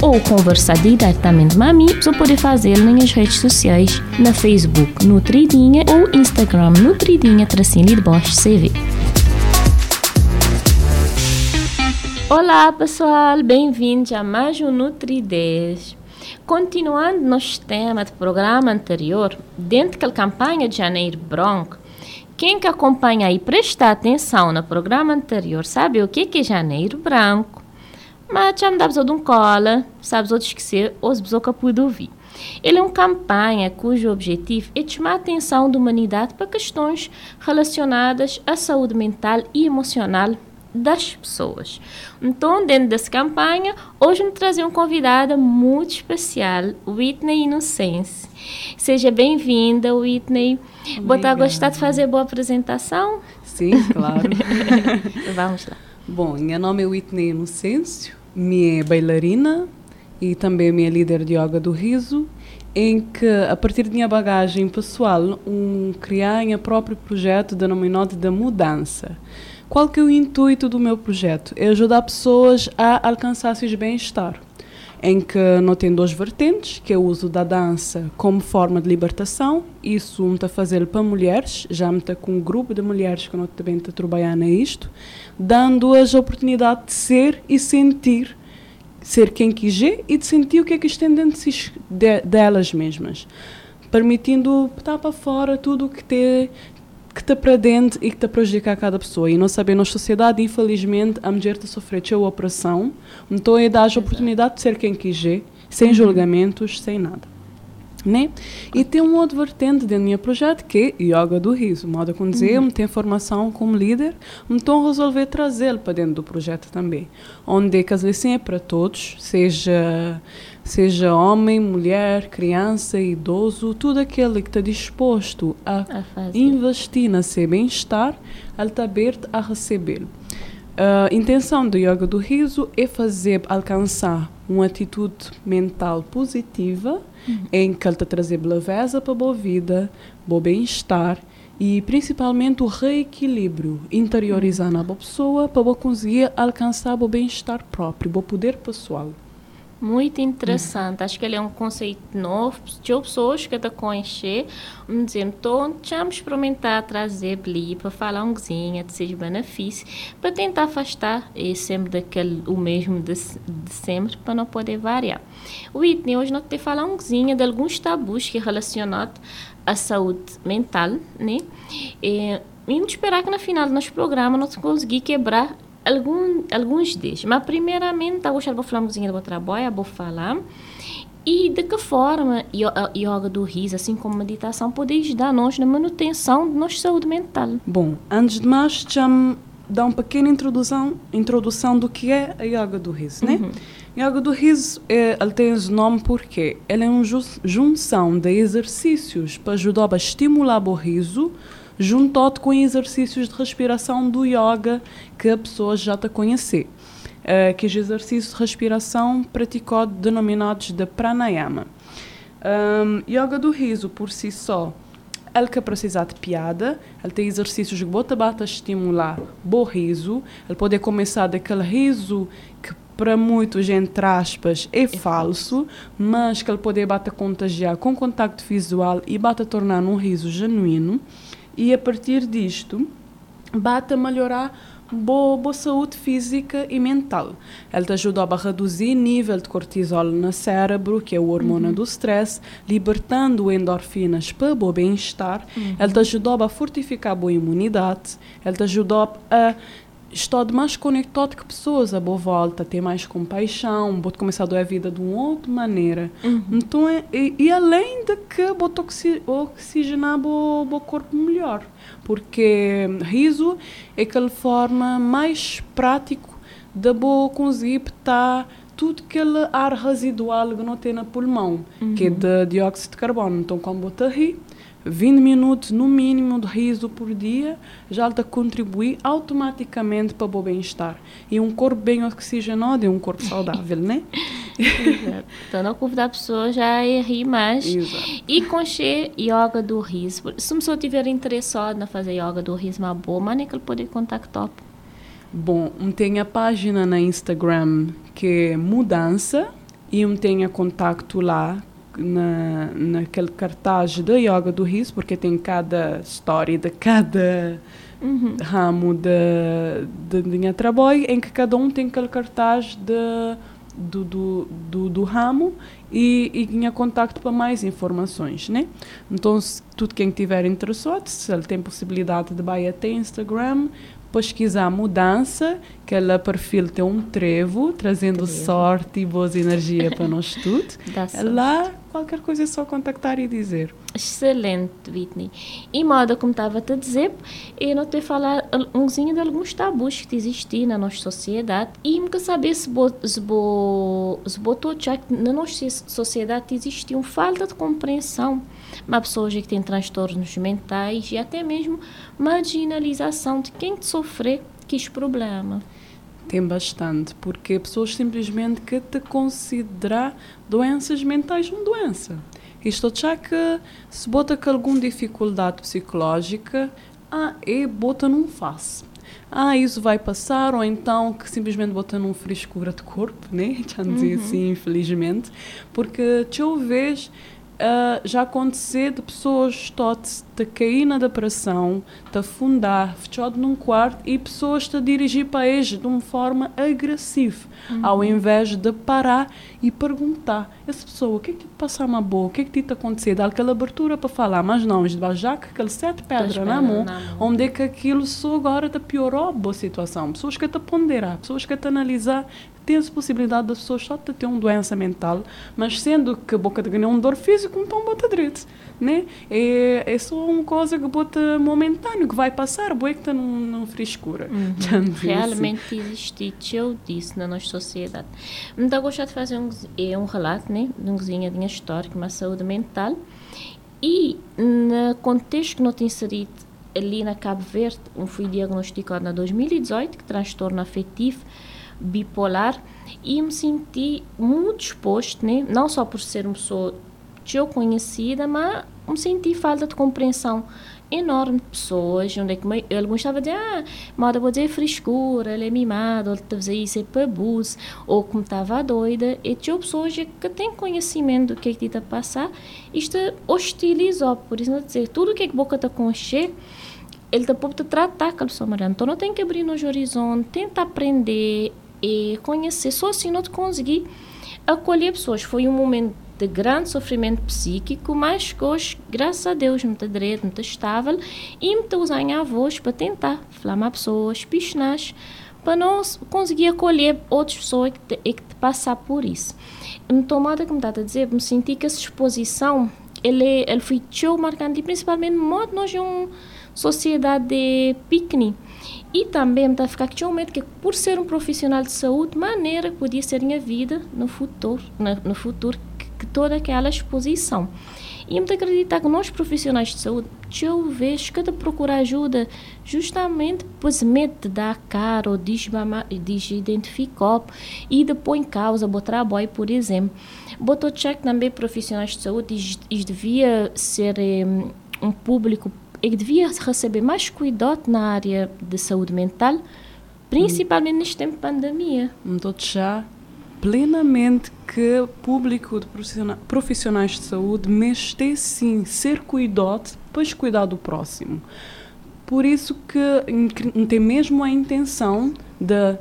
ou conversar diretamente com a você pode fazer nas redes sociais, na Facebook Nutridinha ou Instagram Nutridinha tracinho de Bosch CV. Olá pessoal, bem-vindos a mais um Nutridez. Continuando nosso tema do programa anterior, dentro da campanha de Janeiro Branco, quem que acompanha e presta atenção no programa anterior sabe o que é Janeiro Branco. Mas já me dá de um cola, sabes outros esquecer, ou se que pude ouvir. Ele é uma campanha cujo objetivo é chamar a atenção da humanidade para questões relacionadas à saúde mental e emocional das pessoas. Então, dentro dessa campanha, hoje me trazer uma convidada muito especial, Whitney Inocência. Seja bem-vinda, Whitney. Botar gostar de fazer boa apresentação? Sim, claro. Vamos lá. Bom, meu nome é Whitney Inocêncio, minha bailarina e também minha líder de yoga do riso, em que, a partir da minha bagagem pessoal, um, criar meu próprio projeto denominado da mudança. Qual que é o intuito do meu projeto? É ajudar pessoas a alcançar seu bem-estar em que não tem duas vertentes, que é o uso da dança como forma de libertação. Isso me está fazendo para mulheres, já me está com um grupo de mulheres que não também está trabalhando isto, dando-as a oportunidade de ser e sentir, ser quem quiser e de sentir o que é que estão dentro de, delas mesmas. Permitindo estar para fora tudo o que tem que está para dentro e que está prejudicar cada pessoa. E nós sabemos, na sociedade, infelizmente, a mulher está sofrendo a opressão, então é dar a oportunidade de ser quem quiser, sem julgamentos, sem nada. Né? E tem um outro vertente dentro do meu projeto que é Yoga do Riso. Modo com dizer, uhum. tem formação como líder, então resolver trazê-lo para dentro do projeto também. Onde que as lições é para todos, seja seja homem, mulher, criança, idoso, tudo aquele que está disposto a, a investir na seu bem-estar, ele está aberto a receber. A intenção do Yoga do Riso é fazer alcançar uma atitude mental positiva, uhum. em que ele está trazer leveza para a boa vida, bom bem-estar e principalmente o reequilíbrio interiorizar na boa pessoa para conseguir alcançar o bem-estar próprio, o poder pessoal. Muito interessante. Acho que ele é um conceito novo. De pessoas que estão conhecer, me dizendo, então, vamos experimentar trazer ali para falar um cozinha de seus benefícios, para tentar afastar sempre daquele, o mesmo de, de, sempre, para não poder variar. Whitney, hoje nós temos falar um cozinha de alguns tabus que é relacionado à saúde mental, né? E, e esperar que no final do nosso programa nós conseguir quebrar algum, alguns deles. Mas, primeiramente, eu vou falar um pouquinho do trabalho, vou falar. E de que forma a yoga do riso, assim como meditação, pode ajudar-nos na manutenção da nossa saúde mental? Bom, antes de mais, já dar uma pequena introdução, introdução do que é a yoga do riso, né? Uhum. Yoga do riso, é, ele tem esse nome porque ele é uma junção de exercícios para ajudar a estimular o riso, junto com exercícios de respiração do yoga que a pessoa já está a conhecer. Uh, que é exercícios de respiração praticados denominados de pranayama. Um, yoga do riso por si só, ele que precisa de piada, ele tem exercícios que bota bata estimular o riso, ele pode começar daquele riso que para muitos, entre aspas, é, é falso, mas que ele pode bata contagiar com contacto visual e bata tornar um riso genuíno e a partir disto bate a melhorar boa, boa saúde física e mental. Ele te ajuda a reduzir o nível de cortisol no cérebro, que é o hormônio uhum. do stress, libertando endorfinas para o bem-estar. Uhum. Ele te ajuda a fortificar a boa imunidade. Ele te ajuda a estou mais conectado com pessoas à boa volta, ter mais compaixão, vou começar a dar a vida de uma outra maneira. Uhum. Então, é, e, e, além de que vou oxigenar o meu corpo melhor, porque riso é aquela forma mais prática de vou conseguir estar tudo aquele ar residual que não tem no pulmão, uhum. que é de dióxido de carbono. Então, quando você ri, 20 minutos no mínimo de riso por dia já está contribui automaticamente para o bem-estar. E um corpo bem oxigenado é um corpo saudável, né? Exato. Então, não convidar a pessoa já a rir mais. Exato. E concher yoga do riso. Se uma pessoa tiver interessado em fazer yoga do riso, uma boa maneira que ele pode contactar. Bom, tem a página na Instagram que é Mudança e um tem contato lá na, naquele cartaz da yoga do riso, porque tem cada história de cada uhum. ramo de, de, de trabalho, em que cada um tem aquele cartaz de, do, do, do, do ramo e, e ganha contacto para mais informações, né? Então, se tudo quem tiver interessado, se ele tem possibilidade de ir até Instagram, pesquisar mudança, que ela perfil tem um trevo, trazendo trevo. sorte e boas energias para nós todos. Lá, qualquer coisa é só contactar e dizer. Excelente, Whitney. E moda, como estava a dizer, eu não te falar umzinho de alguns tabus que existem na nossa sociedade e me saber se se bo, se botou já na nossa sociedade existe uma falta de compreensão uma pessoa que tem transtornos mentais e até mesmo marginalização de quem sofre que este problema. Tem bastante, porque pessoas simplesmente que te considerar doenças mentais uma doença. Isto já que se bota com alguma dificuldade psicológica, ah, é bota não faz. Ah, isso vai passar, ou então que simplesmente bota num frescura de corpo, né? Já dizer uhum. assim, infelizmente. Porque, eu vejo Uh, já aconteceu de pessoas todas de cair na depressão, de afundar, fechado num quarto e pessoas te dirigir para eles de uma forma agressiva, uhum. ao invés de parar e perguntar essa pessoa o que é que te passa uma boa, o que é que te aconteceu, dar aquela abertura para falar, mas não, já que aquele sete pedras na mão, onde é que aquilo só agora te piorou? A boa situação, pessoas que te ponderar, pessoas que te analisar tem a possibilidade das pessoas só ter uma doença mental, mas sendo que a boca de ganhar um dor físico, então bota direito, né? É, é só uma coisa que bota momentâneo, que vai passar, boa que está numa frescura. Uhum. Realmente existe, eu disse, na nossa sociedade. Então, gosto de fazer um, é um relato, né? De uma cozinha de história, uma saúde mental, e no contexto que não tem inserido ali na Cabo Verde, um fui diagnosticado em 2018, que transtorno afetivo, bipolar e me senti muito exposto, né? não só por ser uma pessoa eu conhecida, mas me senti falta de compreensão enorme de pessoas, onde é que ele gostava de ah, moda vou dizer frescura, ele é mimado, ele está isso é para abuso, ou como estava doida, e tinha pessoas que têm conhecimento do que é que está a passar, isto hostilizou, por isso não dizer, tudo que é que boca está com ele está pode tratar aquela pessoa então não tem que abrir nos horizontes, tenta aprender, e conhecer. Só assim não te consegui acolher pessoas. Foi um momento de grande sofrimento psíquico, mas hoje, graças a Deus, me direito, me estável e me usar a voz para tentar falar pessoas, piscinas, para não conseguir acolher outras pessoas que, te, que te passar por isso. Então, modo que me está a dizer, me senti que essa exposição ele, ele foi tão marcante, principalmente modo nós é uma sociedade de piquenique e também está a ficar que um medo que por ser um profissional de saúde, maneira que podia ser minha vida no futuro, no, futuro que, que, toda aquela exposição. E me acreditar que nós profissionais de saúde, eu vejo que procurar ajuda justamente pois medo de dar cara ou de identificar e depois em causa o trabalho, por exemplo. Botou check também profissionais de saúde e devia ser um, um público e devia receber mais cuidado na área de saúde mental, principalmente hum. neste tempo de pandemia. Estou já plenamente que o público de profissionais de saúde mexe sim ser cuidado, depois cuidar do próximo. Por isso que tem mesmo a intenção de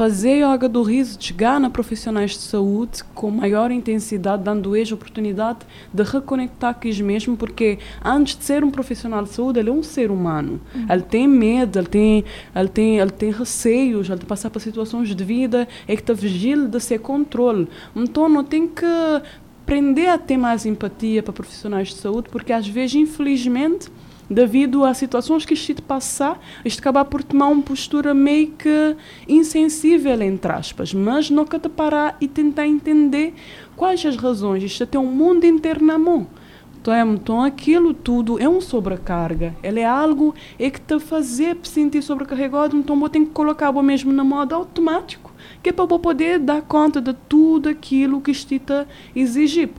fazer yoga do riso chegar na profissionais de saúde com maior intensidade, dando-lhes a oportunidade de reconectar com eles mesmo, porque antes de ser um profissional de saúde, ele é um ser humano. Uhum. Ele tem medo, ele tem, ele tem, ele tem receios, ele tem passar por situações de vida, é que está vigila de ser controle. Então, não tem que aprender a ter mais empatia para profissionais de saúde, porque às vezes, infelizmente, devido a situações que isto passar, isto acabar por tomar uma postura meio que insensível, entre aspas, mas nunca te parar e tentar entender quais as razões. Isto tem um mundo inteiro na mão. Então, é, então aquilo tudo é uma sobrecarga. Ele é algo é que te fazer sentir sobrecarregado, então vou ter que colocar o mesmo no modo automático, que é para poder dar conta de tudo aquilo que está exigir.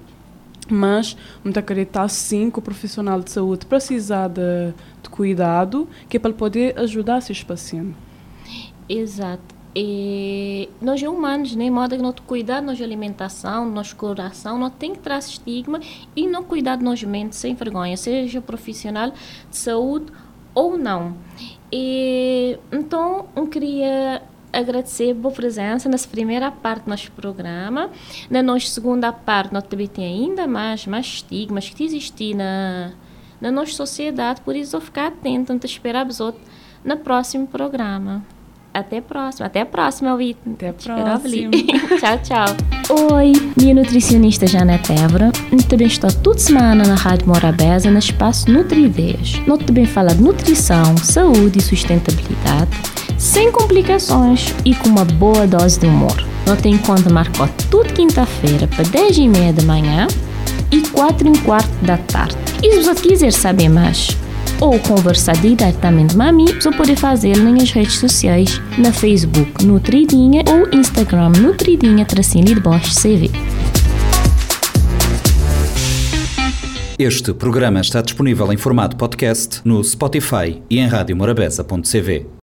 Mas, muito acreditar sim que o profissional de saúde precisa de, de cuidado, que é para poder ajudar esses pacientes. Exato. E nós humanos, né, modo que nós cuidar da nossa alimentação, do nosso coração, não tem que trazer estigma e não cuidar de nossa mente sem vergonha, seja profissional de saúde ou não. E, então, eu queria agradecer a boa presença nessa primeira parte do nosso programa. Na nossa segunda parte, nós também tem ainda mais, mais estigmas que existem na, na nossa sociedade, por isso, eu ficar atento, te esperar no próximo programa. Até a próxima. Até a próxima, Whitney. Até a próxima. tchau, tchau. Oi, minha nutricionista Janete Évora. Eu também estou toda semana na Rádio Morabeza, no espaço Nutrideias. Nós também fala de nutrição, saúde e sustentabilidade, sem complicações e com uma boa dose de humor. Nós tem conta marcou toda quinta-feira para 10 e meia da manhã e 4 e um quarto da tarde. E se você quiser saber mais, ou conversar diretamente com a mim, você pode fazê-lo nas redes sociais, na Facebook Nutridinha ou Instagram Nutridinha Tracinho de Bosch CV. Este programa está disponível em formato podcast no Spotify e em radiomorabeza.cv.